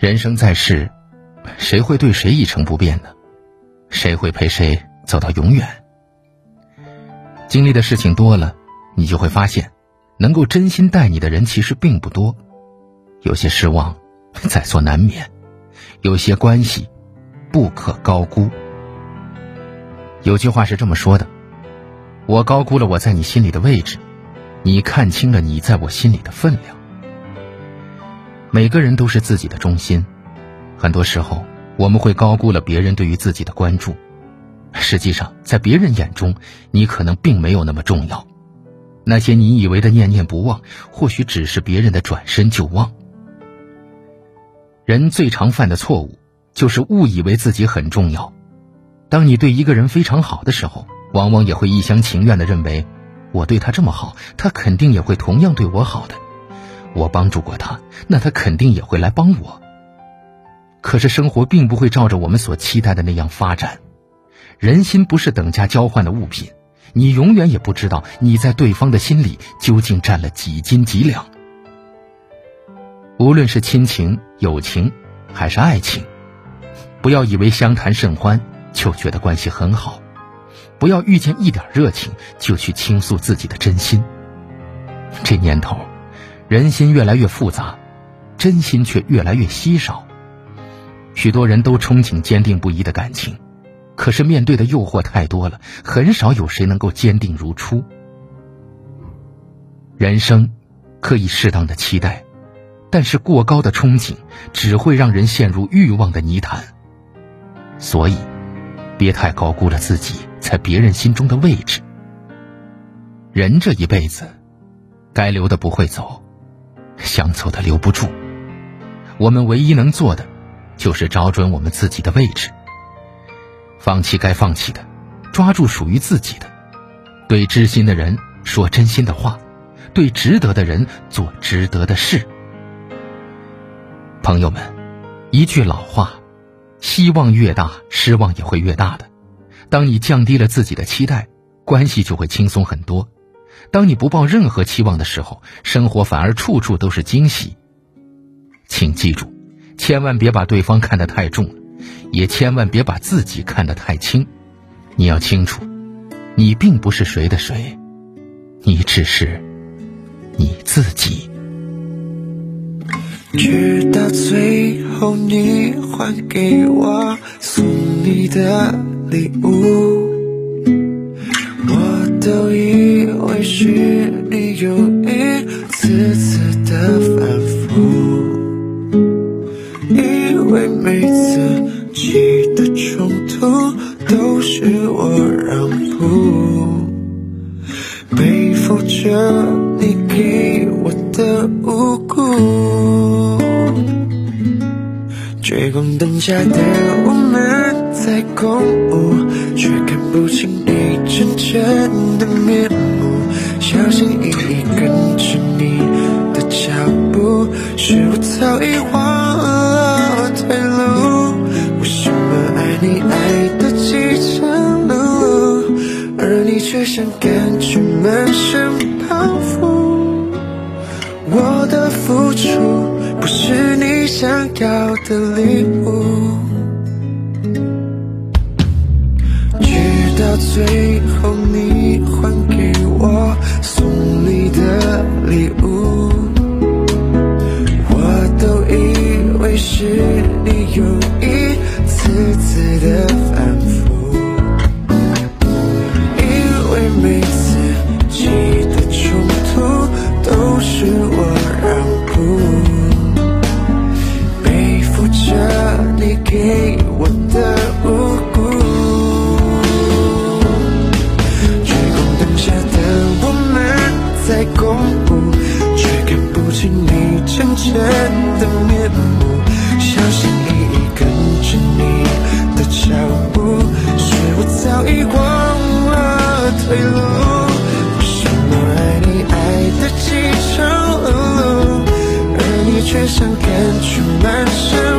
人生在世，谁会对谁一成不变呢？谁会陪谁走到永远？经历的事情多了，你就会发现，能够真心待你的人其实并不多。有些失望，在所难免；有些关系，不可高估。有句话是这么说的：“我高估了我在你心里的位置，你看清了你在我心里的分量。”每个人都是自己的中心，很多时候我们会高估了别人对于自己的关注。实际上，在别人眼中，你可能并没有那么重要。那些你以为的念念不忘，或许只是别人的转身就忘。人最常犯的错误，就是误以为自己很重要。当你对一个人非常好的时候，往往也会一厢情愿的认为，我对他这么好，他肯定也会同样对我好的。我帮助过他，那他肯定也会来帮我。可是生活并不会照着我们所期待的那样发展，人心不是等价交换的物品，你永远也不知道你在对方的心里究竟占了几斤几两。无论是亲情、友情，还是爱情，不要以为相谈甚欢就觉得关系很好，不要遇见一点热情就去倾诉自己的真心。这年头。人心越来越复杂，真心却越来越稀少。许多人都憧憬坚定不移的感情，可是面对的诱惑太多了，很少有谁能够坚定如初。人生可以适当的期待，但是过高的憧憬只会让人陷入欲望的泥潭。所以，别太高估了自己在别人心中的位置。人这一辈子，该留的不会走。想走的留不住，我们唯一能做的，就是找准我们自己的位置，放弃该放弃的，抓住属于自己的，对知心的人说真心的话，对值得的人做值得的事。朋友们，一句老话，希望越大，失望也会越大的。当你降低了自己的期待，关系就会轻松很多。当你不抱任何期望的时候，生活反而处处都是惊喜。请记住，千万别把对方看得太重，也千万别把自己看得太轻。你要清楚，你并不是谁的谁，你只是你自己。直到最后，你还给我送你的礼物。都以为是你有一次次的反复，以为每次起的冲突都是我让步，背负着你给我的无辜。追光灯下的我们在共舞，却看不清真正的面目。小心翼翼跟着你的脚步，是我早已忘了退路。为什么爱你爱的饥肠辘辘，而你却像感觉满身包袱？我的付出。不是你想要的礼物，到最后你在共舞，却看不清你真正的面目。小心翼翼跟着你的脚步，是我早已忘了退路。为什么爱你爱的饥肠辘辘，而你却像感觉。